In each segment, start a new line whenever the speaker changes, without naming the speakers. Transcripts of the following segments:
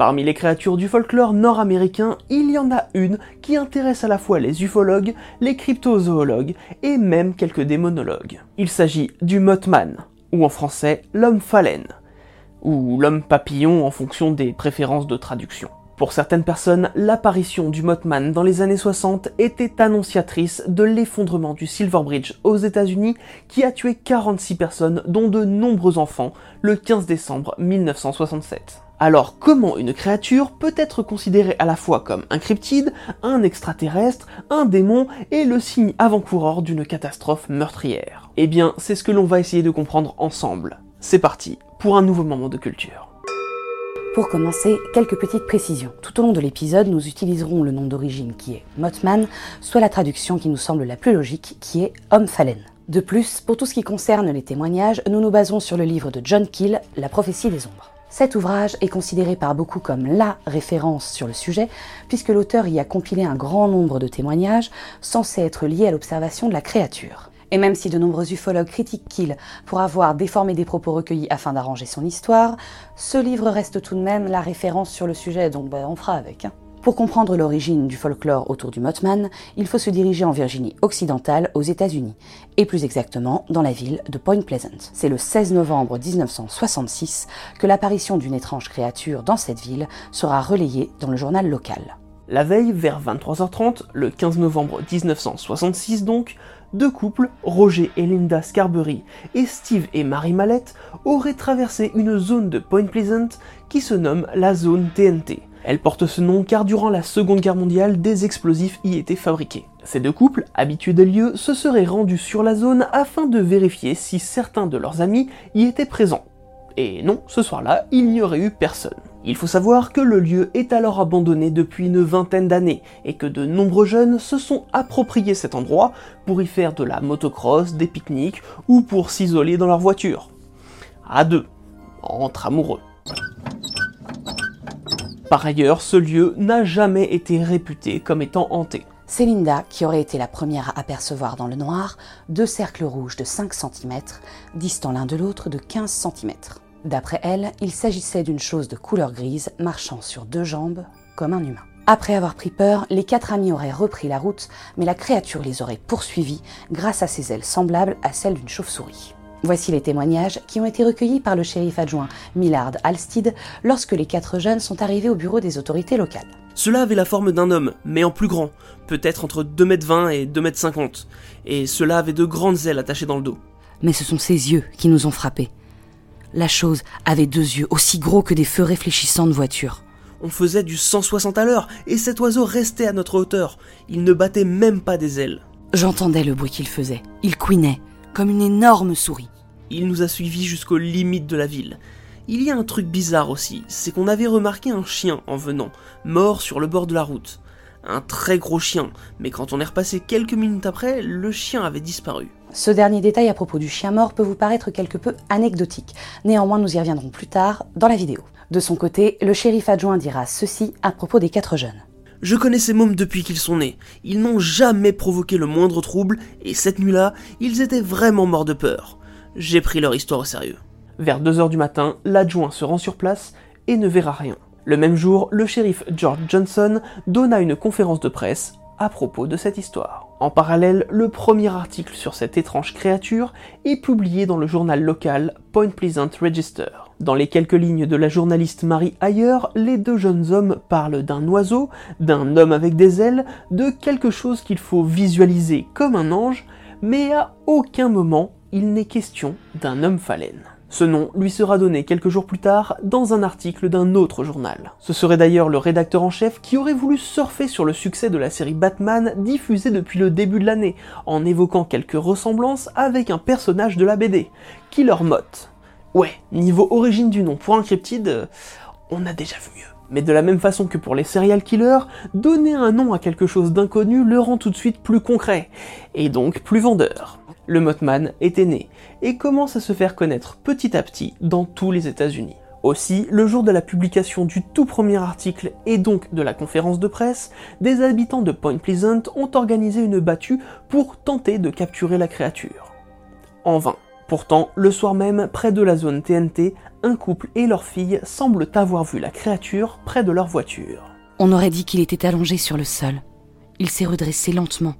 Parmi les créatures du folklore nord-américain, il y en a une qui intéresse à la fois les ufologues, les cryptozoologues et même quelques démonologues. Il s'agit du Mothman, ou en français l'homme phalène, ou l'homme papillon en fonction des préférences de traduction. Pour certaines personnes, l'apparition du Mothman dans les années 60 était annonciatrice de l'effondrement du Silver Bridge aux États-Unis qui a tué 46 personnes, dont de nombreux enfants, le 15 décembre 1967. Alors comment une créature peut être considérée à la fois comme un cryptide, un extraterrestre, un démon et le signe avant-coureur d'une catastrophe meurtrière? Eh bien, c'est ce que l'on va essayer de comprendre ensemble. C'est parti pour un nouveau moment de culture.
Pour commencer, quelques petites précisions. Tout au long de l'épisode, nous utiliserons le nom d'origine qui est Mothman, soit la traduction qui nous semble la plus logique, qui est homme phalène. De plus, pour tout ce qui concerne les témoignages, nous nous basons sur le livre de John Keel, La prophétie des ombres. Cet ouvrage est considéré par beaucoup comme LA référence sur le sujet, puisque l'auteur y a compilé un grand nombre de témoignages censés être liés à l'observation de la créature. Et même si de nombreux ufologues critiquent Kiel pour avoir déformé des propos recueillis afin d'arranger son histoire, ce livre reste tout de même la référence sur le sujet, donc bah, on fera avec. hein. Pour comprendre l'origine du folklore autour du Mothman, il faut se diriger en Virginie occidentale aux États-Unis, et plus exactement dans la ville de Point Pleasant. C'est le 16 novembre 1966 que l'apparition d'une étrange créature dans cette ville sera relayée dans le journal local.
La veille, vers 23h30, le 15 novembre 1966 donc, deux couples, Roger et Linda Scarberry et Steve et Marie Mallette, auraient traversé une zone de Point Pleasant qui se nomme la zone TNT. Elle porte ce nom car durant la Seconde Guerre mondiale, des explosifs y étaient fabriqués. Ces deux couples, habitués des lieux, se seraient rendus sur la zone afin de vérifier si certains de leurs amis y étaient présents. Et non, ce soir-là, il n'y aurait eu personne. Il faut savoir que le lieu est alors abandonné depuis une vingtaine d'années et que de nombreux jeunes se sont appropriés cet endroit pour y faire de la motocross, des pique-niques ou pour s'isoler dans leur voiture. À deux, entre amoureux. Par ailleurs, ce lieu n'a jamais été réputé comme étant hanté.
C'est Linda qui aurait été la première à apercevoir dans le noir deux cercles rouges de 5 cm, distants l'un de l'autre de 15 cm. D'après elle, il s'agissait d'une chose de couleur grise marchant sur deux jambes comme un humain. Après avoir pris peur, les quatre amis auraient repris la route, mais la créature les aurait poursuivis grâce à ses ailes semblables à celles d'une chauve-souris. Voici les témoignages qui ont été recueillis par le shérif adjoint Millard Alstead lorsque les quatre jeunes sont arrivés au bureau des autorités locales.
Cela avait la forme d'un homme, mais en plus grand, peut-être entre 2m20 et 2m50, et cela avait de grandes ailes attachées dans le dos.
Mais ce sont ses yeux qui nous ont frappés. La chose avait deux yeux aussi gros que des feux réfléchissants de voiture.
On faisait du 160 à l'heure, et cet oiseau restait à notre hauteur. Il ne battait même pas des ailes.
J'entendais le bruit qu'il faisait. Il couinait, comme une énorme souris.
Il nous a suivis jusqu'aux limites de la ville. Il y a un truc bizarre aussi, c'est qu'on avait remarqué un chien en venant, mort sur le bord de la route. Un très gros chien, mais quand on est repassé quelques minutes après, le chien avait disparu.
Ce dernier détail à propos du chien mort peut vous paraître quelque peu anecdotique. Néanmoins, nous y reviendrons plus tard dans la vidéo. De son côté, le shérif adjoint dira ceci à propos des quatre jeunes.
Je connais ces mômes depuis qu'ils sont nés. Ils n'ont jamais provoqué le moindre trouble, et cette nuit-là, ils étaient vraiment morts de peur. J'ai pris leur histoire au sérieux. Vers 2h du matin, l'adjoint se rend sur place et ne verra rien. Le même jour, le shérif George Johnson donna une conférence de presse à propos de cette histoire. En parallèle, le premier article sur cette étrange créature est publié dans le journal local Point Pleasant Register. Dans les quelques lignes de la journaliste Marie Ayer, les deux jeunes hommes parlent d'un oiseau, d'un homme avec des ailes, de quelque chose qu'il faut visualiser comme un ange, mais à aucun moment il n'est question d'un homme phalène. Ce nom lui sera donné quelques jours plus tard dans un article d'un autre journal. Ce serait d'ailleurs le rédacteur en chef qui aurait voulu surfer sur le succès de la série Batman diffusée depuis le début de l'année, en évoquant quelques ressemblances avec un personnage de la BD, Killer Moth. Ouais, niveau origine du nom pour un cryptide, euh, on a déjà vu mieux. Mais de la même façon que pour les serial killers, donner un nom à quelque chose d'inconnu le rend tout de suite plus concret, et donc plus vendeur. Le Mothman était né, et commence à se faire connaître petit à petit dans tous les États-Unis. Aussi, le jour de la publication du tout premier article et donc de la conférence de presse, des habitants de Point Pleasant ont organisé une battue pour tenter de capturer la créature. En vain. Pourtant, le soir même, près de la zone TNT, un couple et leur fille semblent avoir vu la créature près de leur voiture.
On aurait dit qu'il était allongé sur le sol. Il s'est redressé lentement.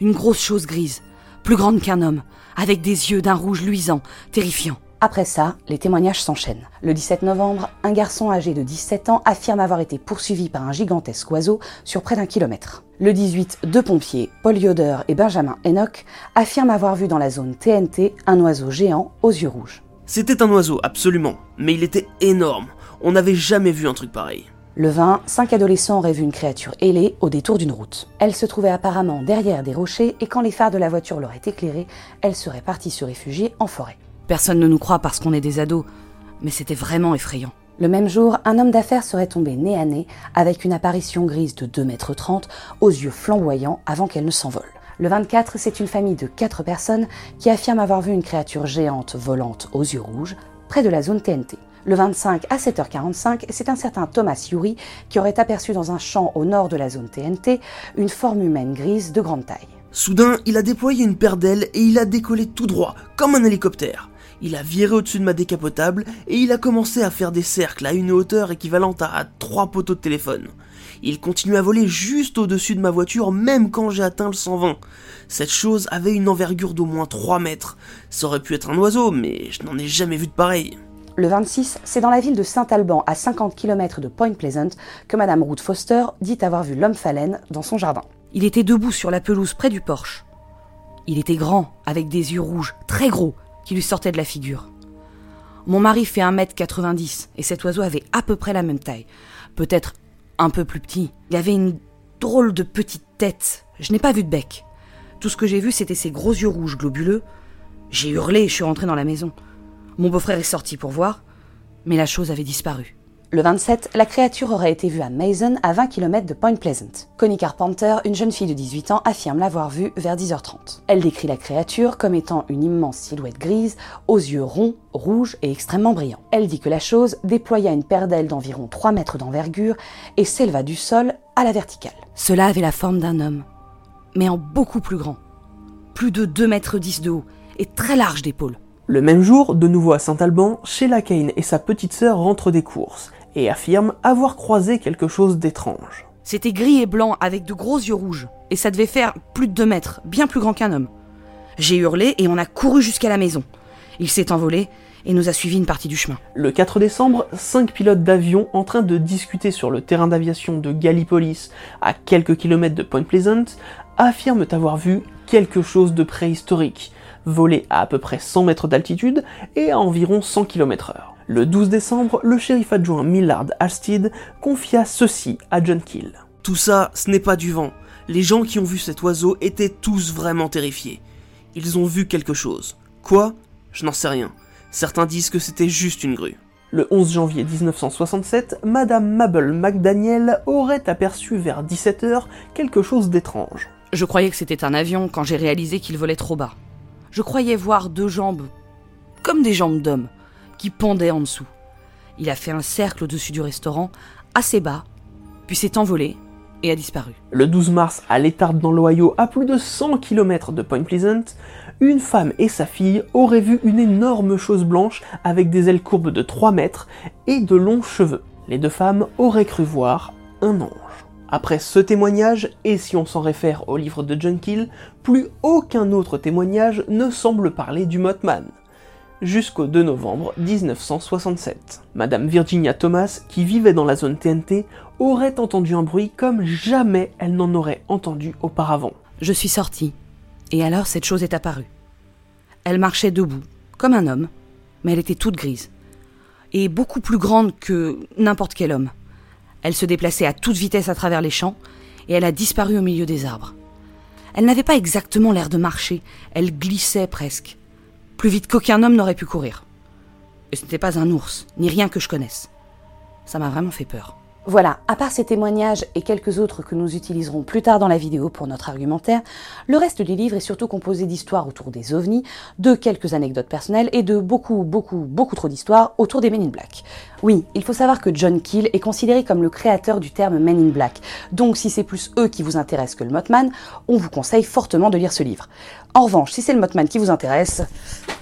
Une grosse chose grise, plus grande qu'un homme, avec des yeux d'un rouge luisant, terrifiant. Après ça, les témoignages s'enchaînent. Le 17 novembre, un garçon âgé de 17 ans affirme avoir été poursuivi par un gigantesque oiseau sur près d'un kilomètre. Le 18, deux pompiers, Paul Yoder et Benjamin Enoch, affirment avoir vu dans la zone TNT un oiseau géant aux yeux rouges.
C'était un oiseau, absolument, mais il était énorme. On n'avait jamais vu un truc pareil.
Le 20, cinq adolescents auraient vu une créature ailée au détour d'une route. Elle se trouvait apparemment derrière des rochers et quand les phares de la voiture l'auraient éclairée, elle serait partie se réfugier en forêt. Personne ne nous croit parce qu'on est des ados, mais c'était vraiment effrayant. Le même jour, un homme d'affaires serait tombé nez à nez avec une apparition grise de 2 mètres 30 aux yeux flamboyants avant qu'elle ne s'envole. Le 24, c'est une famille de 4 personnes qui affirme avoir vu une créature géante volante aux yeux rouges près de la zone TNT. Le 25 à 7h45, c'est un certain Thomas Yuri qui aurait aperçu dans un champ au nord de la zone TNT une forme humaine grise de grande taille.
Soudain, il a déployé une paire d'ailes et il a décollé tout droit, comme un hélicoptère. Il a viré au-dessus de ma décapotable et il a commencé à faire des cercles à une hauteur équivalente à trois poteaux de téléphone. Il continue à voler juste au-dessus de ma voiture même quand j'ai atteint le 120. Cette chose avait une envergure d'au moins 3 mètres. Ça aurait pu être un oiseau, mais je n'en ai jamais vu de pareil.
Le 26, c'est dans la ville de Saint-Alban, à 50 km de Point Pleasant, que Madame Ruth Foster dit avoir vu l'homme phalène dans son jardin. Il était debout sur la pelouse près du porche. Il était grand, avec des yeux rouges, très gros, qui lui sortaient de la figure. Mon mari fait 1m90 et cet oiseau avait à peu près la même taille. Peut-être un peu plus petit. Il avait une drôle de petite tête. Je n'ai pas vu de bec. Tout ce que j'ai vu, c'était ses gros yeux rouges globuleux. J'ai hurlé et je suis rentré dans la maison. Mon beau-frère est sorti pour voir, mais la chose avait disparu. Le 27, la créature aurait été vue à Mason, à 20 km de Point Pleasant. Connie Carpenter, une jeune fille de 18 ans, affirme l'avoir vue vers 10h30. Elle décrit la créature comme étant une immense silhouette grise, aux yeux ronds, rouges et extrêmement brillants. Elle dit que la chose déploya une paire d'ailes d'environ 3 mètres d'envergure et s'éleva du sol à la verticale. Cela avait la forme d'un homme, mais en beaucoup plus grand. Plus de 2 mètres 10 de haut et très large d'épaules.
Le même jour, de nouveau à Saint-Alban, Sheila Kane et sa petite sœur rentrent des courses et affirment avoir croisé quelque chose d'étrange.
C'était gris et blanc avec de gros yeux rouges, et ça devait faire plus de 2 mètres, bien plus grand qu'un homme. J'ai hurlé et on a couru jusqu'à la maison. Il s'est envolé et nous a suivi une partie du chemin.
Le 4 décembre, cinq pilotes d'avion en train de discuter sur le terrain d'aviation de Gallipolis, à quelques kilomètres de Point Pleasant, affirment avoir vu quelque chose de préhistorique, volé à à peu près 100 mètres d'altitude et à environ 100 km/h. Le 12 décembre, le shérif adjoint Millard Alstead confia ceci à John Kill.
Tout ça, ce n'est pas du vent. Les gens qui ont vu cet oiseau étaient tous vraiment terrifiés. Ils ont vu quelque chose. Quoi? Je n'en sais rien. Certains disent que c'était juste une grue.
Le 11 janvier 1967, Madame Mabel McDaniel aurait aperçu vers 17h quelque chose d'étrange.
Je croyais que c'était un avion quand j'ai réalisé qu'il volait trop bas. Je croyais voir deux jambes, comme des jambes d'homme, qui pendaient en dessous. Il a fait un cercle au-dessus du restaurant, assez bas, puis s'est envolé et a disparu.
Le 12 mars, à l'étard dans l'Ohio, à plus de 100 km de Point Pleasant, une femme et sa fille auraient vu une énorme chose blanche avec des ailes courbes de 3 mètres et de longs cheveux. Les deux femmes auraient cru voir un ange. Après ce témoignage, et si on s'en réfère au livre de John Kill, plus aucun autre témoignage ne semble parler du Mothman. Jusqu'au 2 novembre 1967. Madame Virginia Thomas, qui vivait dans la zone TNT, aurait entendu un bruit comme jamais elle n'en aurait entendu auparavant.
Je suis sortie, et alors cette chose est apparue. Elle marchait debout, comme un homme, mais elle était toute grise, et beaucoup plus grande que n'importe quel homme. Elle se déplaçait à toute vitesse à travers les champs, et elle a disparu au milieu des arbres. Elle n'avait pas exactement l'air de marcher, elle glissait presque, plus vite qu'aucun homme n'aurait pu courir. Et ce n'était pas un ours, ni rien que je connaisse. Ça m'a vraiment fait peur. Voilà, à part ces témoignages et quelques autres que nous utiliserons plus tard dans la vidéo pour notre argumentaire, le reste du livre est surtout composé d'histoires autour des ovnis, de quelques anecdotes personnelles et de beaucoup, beaucoup, beaucoup trop d'histoires autour des Men in Black. Oui, il faut savoir que John Keel est considéré comme le créateur du terme Men in Black, donc si c'est plus eux qui vous intéressent que le Mothman, on vous conseille fortement de lire ce livre. En revanche, si c'est le Mothman qui vous intéresse,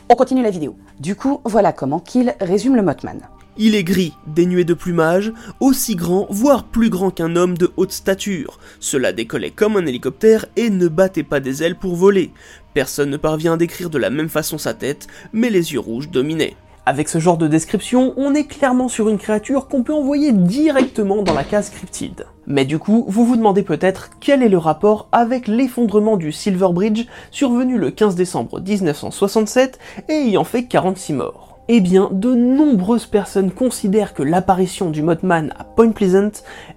on continue la vidéo. Du coup, voilà comment Keel résume le Mothman.
Il est gris, dénué de plumage, aussi grand, voire plus grand qu'un homme de haute stature. Cela décollait comme un hélicoptère et ne battait pas des ailes pour voler. Personne ne parvient à décrire de la même façon sa tête, mais les yeux rouges dominaient.
Avec ce genre de description, on est clairement sur une créature qu'on peut envoyer directement dans la case cryptide. Mais du coup, vous vous demandez peut-être quel est le rapport avec l'effondrement du Silver Bridge survenu le 15 décembre 1967 et ayant fait 46 morts. Eh bien, de nombreuses personnes considèrent que l'apparition du Mothman à Point Pleasant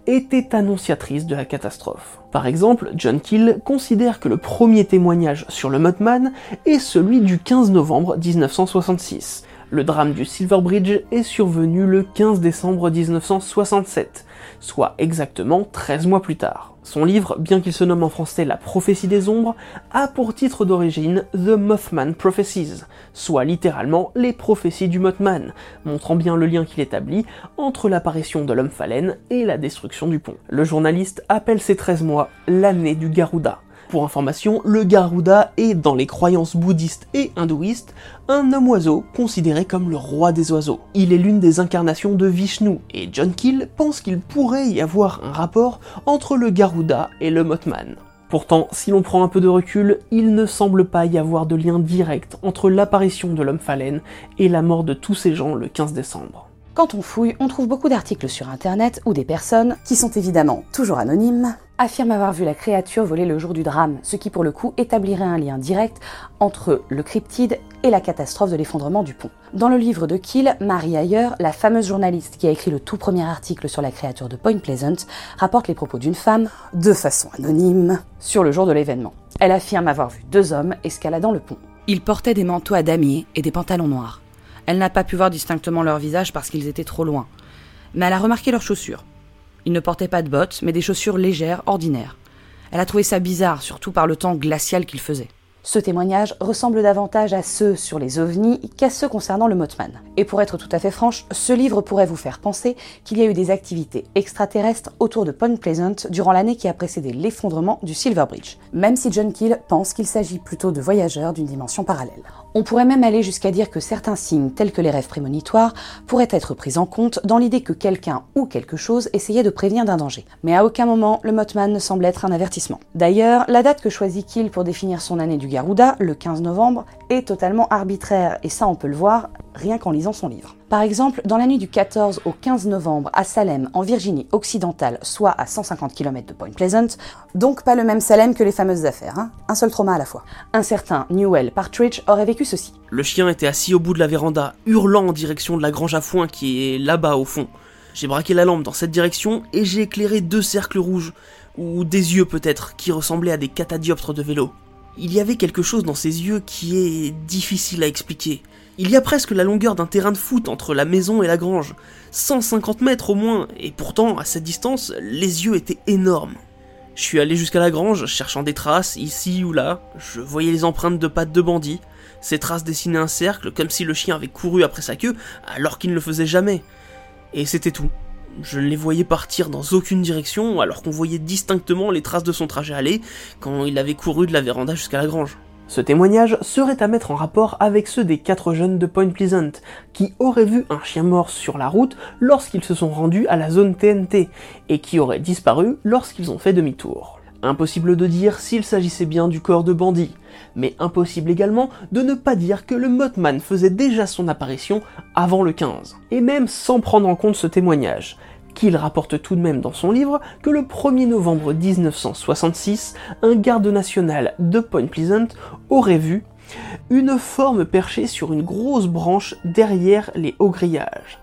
était annonciatrice de la catastrophe. Par exemple, John Keel considère que le premier témoignage sur le Mothman est celui du 15 novembre 1966. Le drame du Silver Bridge est survenu le 15 décembre 1967, soit exactement 13 mois plus tard. Son livre, bien qu'il se nomme en français La prophétie des ombres, a pour titre d'origine The Mothman Prophecies, soit littéralement les prophéties du Mothman, montrant bien le lien qu'il établit entre l'apparition de l'homme phalène et la destruction du pont. Le journaliste appelle ces 13 mois l'année du Garuda. Pour information, le Garuda est, dans les croyances bouddhistes et hindouistes, un homme-oiseau considéré comme le roi des oiseaux. Il est l'une des incarnations de Vishnu, et John Keel pense qu'il pourrait y avoir un rapport entre le Garuda et le Mothman. Pourtant, si l'on prend un peu de recul, il ne semble pas y avoir de lien direct entre l'apparition de l'homme phalène et la mort de tous ces gens le 15 décembre.
Quand on fouille, on trouve beaucoup d'articles sur internet où des personnes, qui sont évidemment toujours anonymes, affirment avoir vu la créature voler le jour du drame, ce qui pour le coup établirait un lien direct entre le cryptide et la catastrophe de l'effondrement du pont. Dans le livre de Kill, Marie Ayer, la fameuse journaliste qui a écrit le tout premier article sur la créature de Point Pleasant, rapporte les propos d'une femme, de façon anonyme, sur le jour de l'événement. Elle affirme avoir vu deux hommes escaladant le pont. Ils portaient des manteaux à damier et des pantalons noirs. Elle n'a pas pu voir distinctement leur visage parce qu'ils étaient trop loin. Mais elle a remarqué leurs chaussures. Ils ne portaient pas de bottes, mais des chaussures légères, ordinaires. Elle a trouvé ça bizarre, surtout par le temps glacial qu'il faisait. Ce témoignage ressemble davantage à ceux sur les ovnis qu'à ceux concernant le Mothman. Et pour être tout à fait franche, ce livre pourrait vous faire penser qu'il y a eu des activités extraterrestres autour de Point Pleasant durant l'année qui a précédé l'effondrement du Silver Bridge, même si John Keel pense qu'il s'agit plutôt de voyageurs d'une dimension parallèle. On pourrait même aller jusqu'à dire que certains signes, tels que les rêves prémonitoires, pourraient être pris en compte dans l'idée que quelqu'un ou quelque chose essayait de prévenir d'un danger. Mais à aucun moment, le Mothman ne semble être un avertissement. D'ailleurs, la date que choisit Kill pour définir son année du Garuda, le 15 novembre, est totalement arbitraire, et ça on peut le voir rien qu'en lisant son livre. Par exemple, dans la nuit du 14 au 15 novembre à Salem, en Virginie occidentale, soit à 150 km de Point Pleasant, donc pas le même Salem que les fameuses affaires, hein un seul trauma à la fois. Un certain Newell Partridge aurait vécu ceci.
Le chien était assis au bout de la véranda, hurlant en direction de la grange à foin qui est là-bas au fond. J'ai braqué la lampe dans cette direction et j'ai éclairé deux cercles rouges, ou des yeux peut-être, qui ressemblaient à des catadioptres de vélo. Il y avait quelque chose dans ces yeux qui est difficile à expliquer. Il y a presque la longueur d'un terrain de foot entre la maison et la grange. 150 mètres au moins, et pourtant, à cette distance, les yeux étaient énormes. Je suis allé jusqu'à la grange, cherchant des traces, ici ou là. Je voyais les empreintes de pattes de bandits. Ces traces dessinaient un cercle, comme si le chien avait couru après sa queue, alors qu'il ne le faisait jamais. Et c'était tout. Je ne les voyais partir dans aucune direction, alors qu'on voyait distinctement les traces de son trajet aller quand il avait couru de la véranda jusqu'à la grange.
Ce témoignage serait à mettre en rapport avec ceux des quatre jeunes de Point Pleasant, qui auraient vu un chien mort sur la route lorsqu'ils se sont rendus à la zone TNT, et qui auraient disparu lorsqu'ils ont fait demi-tour. Impossible de dire s'il s'agissait bien du corps de bandit, mais impossible également de ne pas dire que le Mothman faisait déjà son apparition avant le 15. Et même sans prendre en compte ce témoignage, qu'il rapporte tout de même dans son livre que le 1er novembre 1966, un garde national de Point Pleasant aurait vu une forme perchée sur une grosse branche derrière les hauts grillages.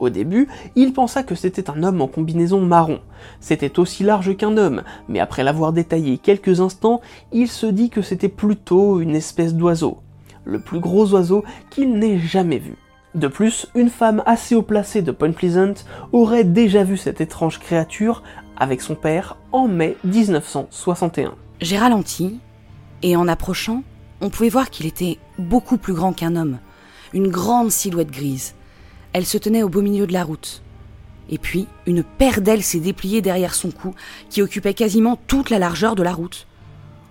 Au début, il pensa que c'était un homme en combinaison marron. C'était aussi large qu'un homme, mais après l'avoir détaillé quelques instants, il se dit que c'était plutôt une espèce d'oiseau. Le plus gros oiseau qu'il n'ait jamais vu. De plus, une femme assez haut placée de Point Pleasant aurait déjà vu cette étrange créature avec son père en mai 1961.
J'ai ralenti, et en approchant, on pouvait voir qu'il était beaucoup plus grand qu'un homme, une grande silhouette grise. Elle se tenait au beau milieu de la route. Et puis, une paire d'ailes s'est dépliée derrière son cou, qui occupait quasiment toute la largeur de la route.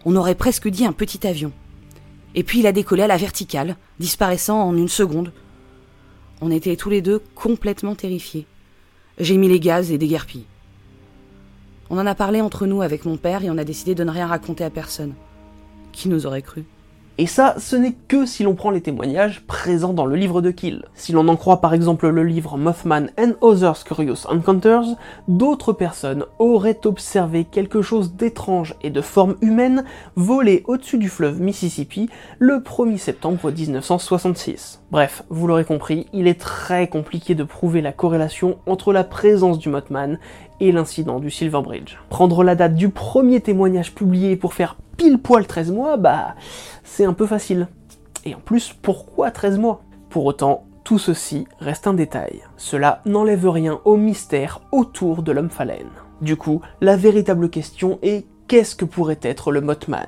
On aurait presque dit un petit avion. Et puis il a décollé à la verticale, disparaissant en une seconde, on était tous les deux complètement terrifiés. J'ai mis les gaz et déguerpis. On en a parlé entre nous avec mon père et on a décidé de ne rien raconter à personne. Qui nous aurait cru?
Et ça, ce n'est que si l'on prend les témoignages présents dans le livre de Kill. Si l'on en croit par exemple le livre Mothman and Others Curious Encounters, d'autres personnes auraient observé quelque chose d'étrange et de forme humaine voler au-dessus du fleuve Mississippi le 1er septembre 1966. Bref, vous l'aurez compris, il est très compliqué de prouver la corrélation entre la présence du Mothman et l'incident du Silver Bridge. Prendre la date du premier témoignage publié pour faire pile poil 13 mois, bah c'est un peu facile. Et en plus, pourquoi 13 mois? Pour autant, tout ceci reste un détail. Cela n'enlève rien au mystère autour de l'homme phalène. Du coup, la véritable question est qu'est-ce que pourrait être le Mothman?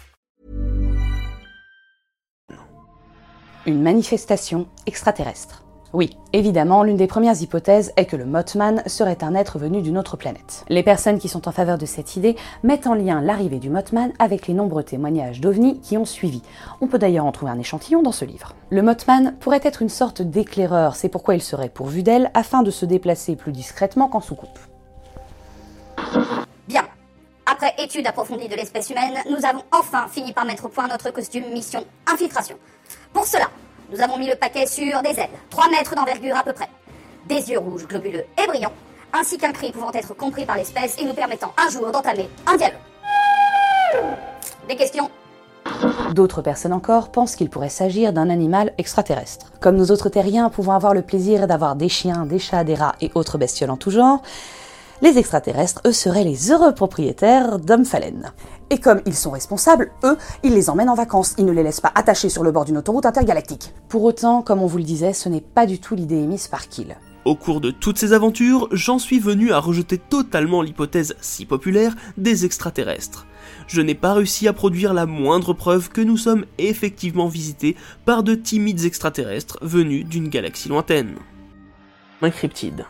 Une manifestation extraterrestre. Oui, évidemment, l'une des premières hypothèses est que le Mothman serait un être venu d'une autre planète. Les personnes qui sont en faveur de cette idée mettent en lien l'arrivée du Mothman avec les nombreux témoignages d'OVNI qui ont suivi. On peut d'ailleurs en trouver un échantillon dans ce livre. Le Mothman pourrait être une sorte d'éclaireur, c'est pourquoi il serait pourvu d'aile afin de se déplacer plus discrètement qu'en soucoupe.
Bien. Après étude approfondie de l'espèce humaine, nous avons enfin fini par mettre au point notre costume mission infiltration. Pour cela, nous avons mis le paquet sur des ailes, 3 mètres d'envergure à peu près, des yeux rouges globuleux et brillants, ainsi qu'un cri pouvant être compris par l'espèce et nous permettant un jour d'entamer un dialogue. Des questions?
D'autres personnes encore pensent qu'il pourrait s'agir d'un animal extraterrestre. Comme nous autres terriens pouvons avoir le plaisir d'avoir des chiens, des chats, des rats et autres bestioles en tout genre, les extraterrestres, eux, seraient les heureux propriétaires d'hommes phalènes. Et comme ils sont responsables, eux, ils les emmènent en vacances, ils ne les laissent pas attachés sur le bord d'une autoroute intergalactique. Pour autant, comme on vous le disait, ce n'est pas du tout l'idée émise par Kill.
Au cours de toutes ces aventures, j'en suis venu à rejeter totalement l'hypothèse si populaire des extraterrestres. Je n'ai pas réussi à produire la moindre preuve que nous sommes effectivement visités par de timides extraterrestres venus d'une galaxie lointaine.
Un cryptide.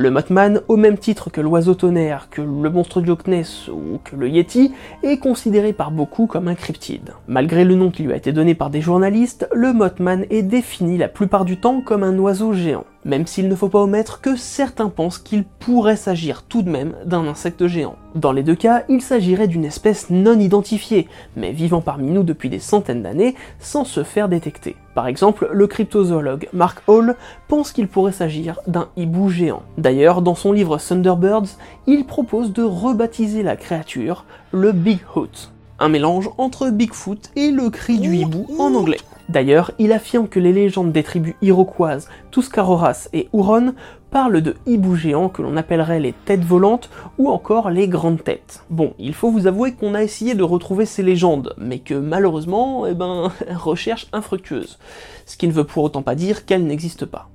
Le Mothman, au même titre que l'oiseau tonnerre, que le monstre du Ness ou que le Yeti, est considéré par beaucoup comme un cryptide. Malgré le nom qui lui a été donné par des journalistes, le Mothman est défini la plupart du temps comme un oiseau géant, même s'il ne faut pas omettre que certains pensent qu'il pourrait s'agir tout de même d'un insecte géant. Dans les deux cas, il s'agirait d'une espèce non identifiée, mais vivant parmi nous depuis des centaines d'années sans se faire détecter. Par exemple, le cryptozoologue Mark Hall pense qu'il pourrait s'agir d'un hibou géant. D'ailleurs, dans son livre Thunderbirds, il propose de rebaptiser la créature le Bigfoot, un mélange entre Bigfoot et le cri du hibou en anglais. D'ailleurs, il affirme que les légendes des tribus iroquoises Tuscaroras et Huron parlent de hiboux géants que l'on appellerait les têtes volantes ou encore les grandes têtes. Bon, il faut vous avouer qu'on a essayé de retrouver ces légendes, mais que malheureusement, eh ben, recherche infructueuse. Ce qui ne veut pour autant pas dire qu'elles n'existent pas.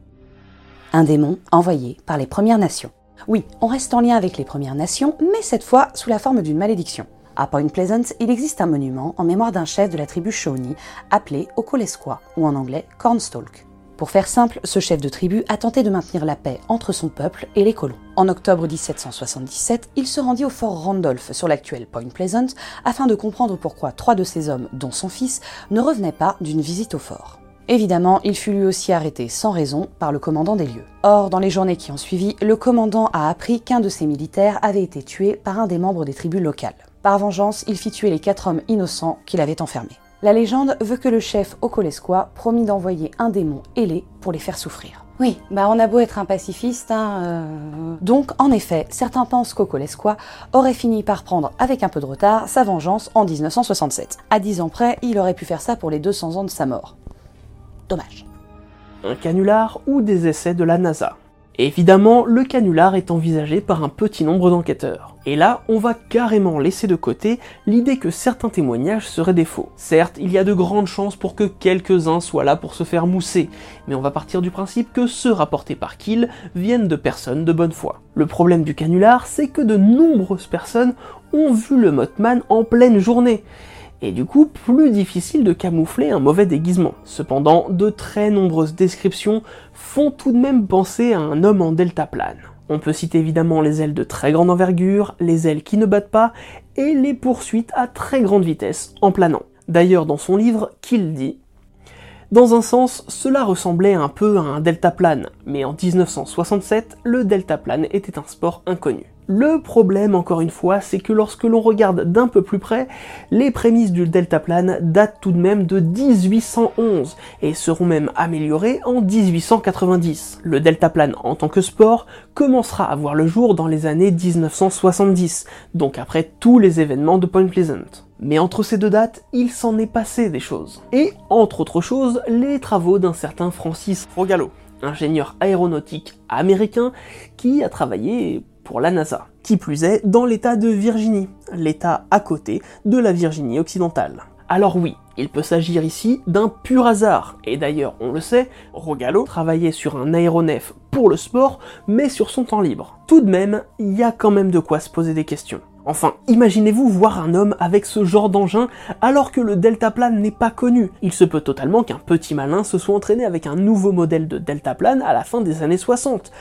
Un démon envoyé par les Premières Nations. Oui, on reste en lien avec les Premières Nations, mais cette fois sous la forme d'une malédiction. À Point Pleasant, il existe un monument en mémoire d'un chef de la tribu Shawnee appelé Okolesqua, ou en anglais Cornstalk. Pour faire simple, ce chef de tribu a tenté de maintenir la paix entre son peuple et les colons. En octobre 1777, il se rendit au fort Randolph sur l'actuel Point Pleasant afin de comprendre pourquoi trois de ses hommes, dont son fils, ne revenaient pas d'une visite au fort. Évidemment, il fut lui aussi arrêté sans raison par le commandant des lieux. Or, dans les journées qui ont suivi, le commandant a appris qu'un de ses militaires avait été tué par un des membres des tribus locales. Par vengeance, il fit tuer les quatre hommes innocents qu'il avait enfermés. La légende veut que le chef Okolesqua promit d'envoyer un démon ailé pour les faire souffrir. Oui, bah on a beau être un pacifiste, hein, euh. Donc, en effet, certains pensent qu'Okolesqua aurait fini par prendre, avec un peu de retard, sa vengeance en 1967. À 10 ans près, il aurait pu faire ça pour les 200 ans de sa mort. Dommage.
Un canular ou des essais de la NASA? Évidemment, le canular est envisagé par un petit nombre d'enquêteurs. Et là, on va carrément laisser de côté l'idée que certains témoignages seraient des faux. Certes, il y a de grandes chances pour que quelques-uns soient là pour se faire mousser, mais on va partir du principe que ceux rapportés par Kill viennent de personnes de bonne foi. Le problème du canular, c'est que de nombreuses personnes ont vu le Mothman en pleine journée, et du coup plus difficile de camoufler un mauvais déguisement. Cependant, de très nombreuses descriptions font tout de même penser à un homme en deltaplane. On peut citer évidemment les ailes de très grande envergure, les ailes qui ne battent pas, et les poursuites à très grande vitesse en planant. D'ailleurs, dans son livre, Kill dit dans un sens, cela ressemblait un peu à un deltaplane, mais en 1967, le deltaplane était un sport inconnu. Le problème, encore une fois, c'est que lorsque l'on regarde d'un peu plus près, les prémices du deltaplane datent tout de même de 1811 et seront même améliorées en 1890. Le deltaplane en tant que sport commencera à voir le jour dans les années 1970, donc après tous les événements de Point Pleasant. Mais entre ces deux dates, il s'en est passé des choses. Et entre autres choses, les travaux d'un certain Francis Rogallo, ingénieur aéronautique américain qui a travaillé pour la NASA. Qui plus est, dans l'état de Virginie, l'état à côté de la Virginie occidentale. Alors oui, il peut s'agir ici d'un pur hasard, et d'ailleurs on le sait, Rogallo travaillait sur un aéronef pour le sport, mais sur son temps libre. Tout de même, il y a quand même de quoi se poser des questions. Enfin, imaginez-vous voir un homme avec ce genre d'engin alors que le deltaplane n'est pas connu. Il se peut totalement qu'un petit malin se soit entraîné avec un nouveau modèle de deltaplane à la fin des années 60,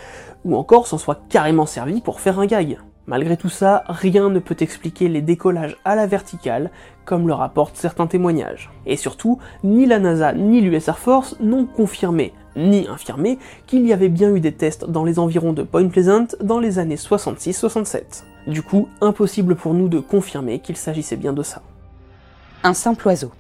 ou encore s'en soit carrément servi pour faire un gag. Malgré tout ça, rien ne peut expliquer les décollages à la verticale, comme le rapportent certains témoignages. Et surtout, ni la NASA ni l'US Air Force n'ont confirmé, ni infirmé, qu'il y avait bien eu des tests dans les environs de Point Pleasant dans les années 66-67. Du coup, impossible pour nous de confirmer qu'il s'agissait bien de ça.
Un simple oiseau.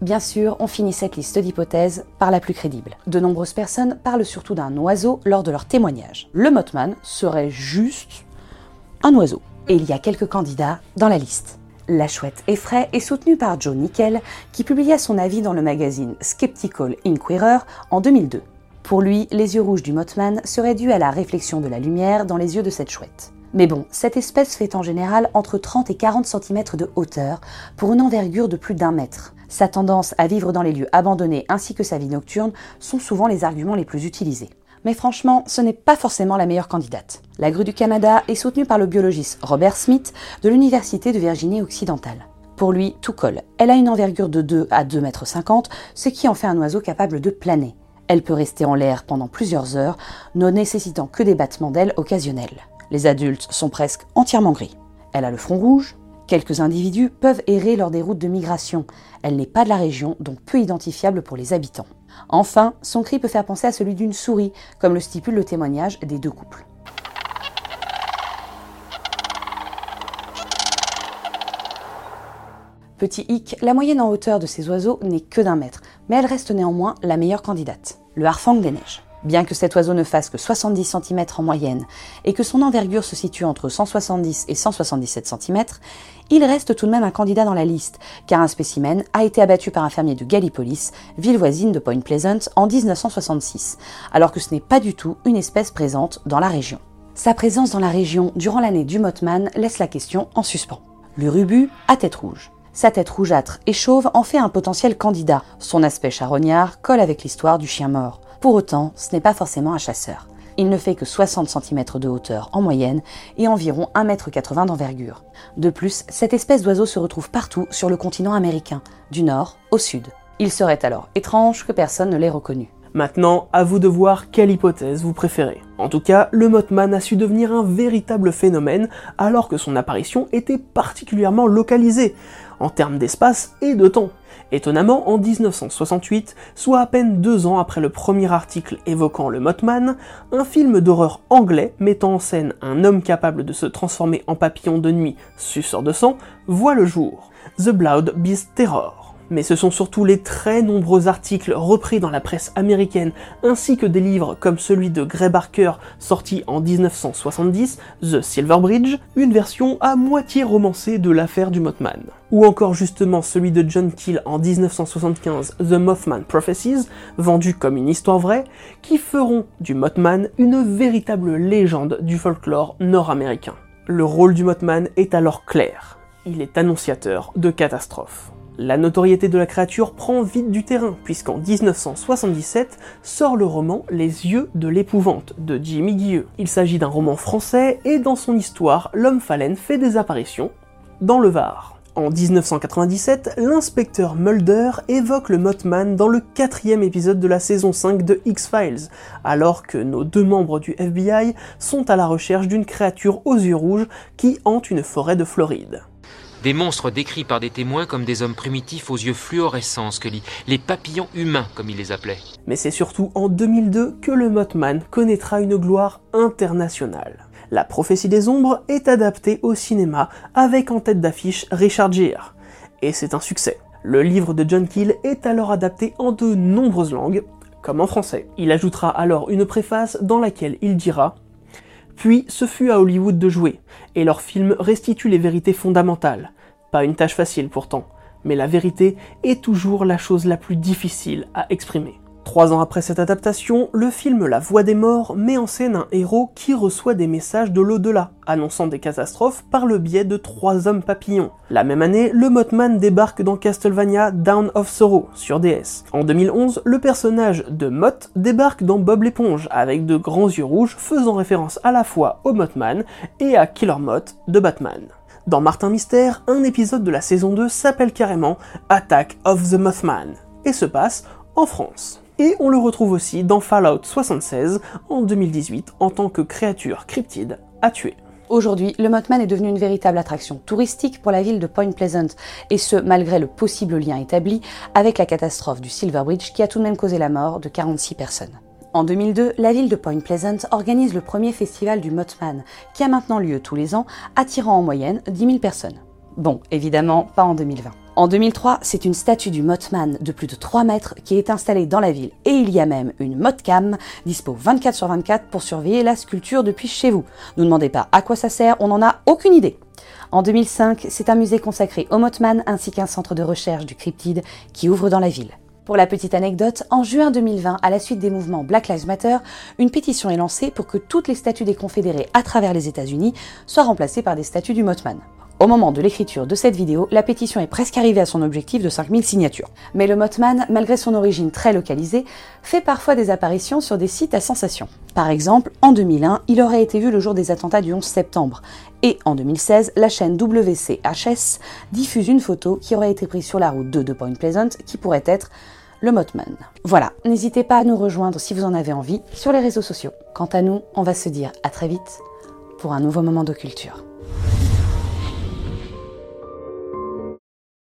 Bien sûr, on finit cette liste d'hypothèses par la plus crédible. De nombreuses personnes parlent surtout d'un oiseau lors de leur témoignage. Le Mothman serait juste un oiseau. Et il y a quelques candidats dans la liste. La chouette effraie est soutenue par Joe Nickel, qui publia son avis dans le magazine Skeptical Inquirer en 2002. Pour lui, les yeux rouges du Mothman seraient dus à la réflexion de la lumière dans les yeux de cette chouette. Mais bon, cette espèce fait en général entre 30 et 40 cm de hauteur pour une envergure de plus d'un mètre. Sa tendance à vivre dans les lieux abandonnés ainsi que sa vie nocturne sont souvent les arguments les plus utilisés. Mais franchement, ce n'est pas forcément la meilleure candidate. La grue du Canada est soutenue par le biologiste Robert Smith de l'Université de Virginie occidentale. Pour lui, tout colle. Elle a une envergure de 2 à 2,50 mètres, ce qui en fait un oiseau capable de planer. Elle peut rester en l'air pendant plusieurs heures, ne nécessitant que des battements d'ailes occasionnels. Les adultes sont presque entièrement gris. Elle a le front rouge. Quelques individus peuvent errer lors des routes de migration. Elle n'est pas de la région, donc peu identifiable pour les habitants. Enfin, son cri peut faire penser à celui d'une souris, comme le stipule le témoignage des deux couples. Petit hic, la moyenne en hauteur de ces oiseaux n'est que d'un mètre. mais elle reste néanmoins la meilleure candidate. Le harfang des neiges. Bien que cet oiseau ne fasse que 70 cm en moyenne et que son envergure se situe entre 170 et 177 cm, il reste tout de même un candidat dans la liste, car un spécimen a été abattu par un fermier de Gallipolis, ville voisine de Point Pleasant, en 1966, alors que ce n'est pas du tout une espèce présente dans la région. Sa présence dans la région durant l'année du Mothman laisse la question en suspens. L'urubu à tête rouge. Sa tête rougeâtre et chauve en fait un potentiel candidat. Son aspect charognard colle avec l'histoire du chien mort. Pour autant, ce n'est pas forcément un chasseur. Il ne fait que 60 cm de hauteur en moyenne et environ 1,80 m d'envergure. De plus, cette espèce d'oiseau se retrouve partout sur le continent américain, du nord au sud. Il serait alors étrange que personne ne l'ait reconnu.
Maintenant, à vous de voir quelle hypothèse vous préférez. En tout cas, le Mothman a su devenir un véritable phénomène alors que son apparition était particulièrement localisée, en termes d'espace et de temps. Étonnamment, en 1968, soit à peine deux ans après le premier article évoquant le Mothman, un film d'horreur anglais mettant en scène un homme capable de se transformer en papillon de nuit suceur de sang voit le jour. The Blood Beast Terror mais ce sont surtout les très nombreux articles repris dans la presse américaine ainsi que des livres comme celui de Gray Barker sorti en 1970, The Silver Bridge, une version à moitié romancée de l'affaire du Mothman. Ou encore justement celui de John Keel en 1975, The Mothman Prophecies, vendu comme une histoire vraie, qui feront du Mothman une véritable légende du folklore nord-américain. Le rôle du Mothman est alors clair. Il est annonciateur de catastrophes. La notoriété de la créature prend vite du terrain, puisqu'en 1977 sort le roman Les yeux de l'épouvante de Jimmy Guilleux. Il s'agit d'un roman français et dans son histoire, l'homme phalène fait des apparitions dans le Var. En 1997, l'inspecteur Mulder évoque le Mothman dans le quatrième épisode de la saison 5 de X-Files, alors que nos deux membres du FBI sont à la recherche d'une créature aux yeux rouges qui hante une forêt de Floride.
Des monstres décrits par des témoins comme des hommes primitifs aux yeux fluorescents, Scully, les papillons humains comme ils les appelaient.
Mais c'est surtout en 2002 que le Mothman connaîtra une gloire internationale. La prophétie des ombres est adaptée au cinéma avec en tête d'affiche Richard Gere. Et c'est un succès. Le livre de John Keel est alors adapté en de nombreuses langues, comme en français. Il ajoutera alors une préface dans laquelle il dira puis ce fut à Hollywood de jouer, et leur film restitue les vérités fondamentales. Pas une tâche facile pourtant, mais la vérité est toujours la chose la plus difficile à exprimer. Trois ans après cette adaptation, le film La Voix des Morts met en scène un héros qui reçoit des messages de l'au-delà, annonçant des catastrophes par le biais de trois hommes papillons. La même année, le Mothman débarque dans Castlevania Down of Sorrow sur DS. En 2011, le personnage de Moth débarque dans Bob l'éponge avec de grands yeux rouges faisant référence à la fois au Mothman et à Killer Moth de Batman. Dans Martin Mystère, un épisode de la saison 2 s'appelle carrément Attack of the Mothman et se passe en France et on le retrouve aussi dans Fallout 76 en 2018 en tant que créature cryptide à tuer.
Aujourd'hui, le Mothman est devenu une véritable attraction touristique pour la ville de Point Pleasant, et ce, malgré le possible lien établi avec la catastrophe du Silver Bridge qui a tout de même causé la mort de 46 personnes. En 2002, la ville de Point Pleasant organise le premier festival du Mothman, qui a maintenant lieu tous les ans, attirant en moyenne 10 000 personnes. Bon, évidemment, pas en 2020. En 2003, c'est une statue du Mothman de plus de 3 mètres qui est installée dans la ville et il y a même une Mothcam dispo 24 sur 24 pour surveiller la sculpture depuis chez vous. Ne demandez pas à quoi ça sert, on n'en a aucune idée. En 2005, c'est un musée consacré au Mothman ainsi qu'un centre de recherche du cryptide qui ouvre dans la ville. Pour la petite anecdote, en juin 2020, à la suite des mouvements Black Lives Matter, une pétition est lancée pour que toutes les statues des Confédérés à travers les États-Unis soient remplacées par des statues du Mothman. Au moment de l'écriture de cette vidéo, la pétition est presque arrivée à son objectif de 5000 signatures. Mais le Mothman, malgré son origine très localisée, fait parfois des apparitions sur des sites à sensation. Par exemple, en 2001, il aurait été vu le jour des attentats du 11 septembre. Et en 2016, la chaîne WCHS diffuse une photo qui aurait été prise sur la route 2 de Point Pleasant qui pourrait être le Mothman. Voilà, n'hésitez pas à nous rejoindre si vous en avez envie sur les réseaux sociaux. Quant à nous, on va se dire à très vite pour un nouveau moment de culture.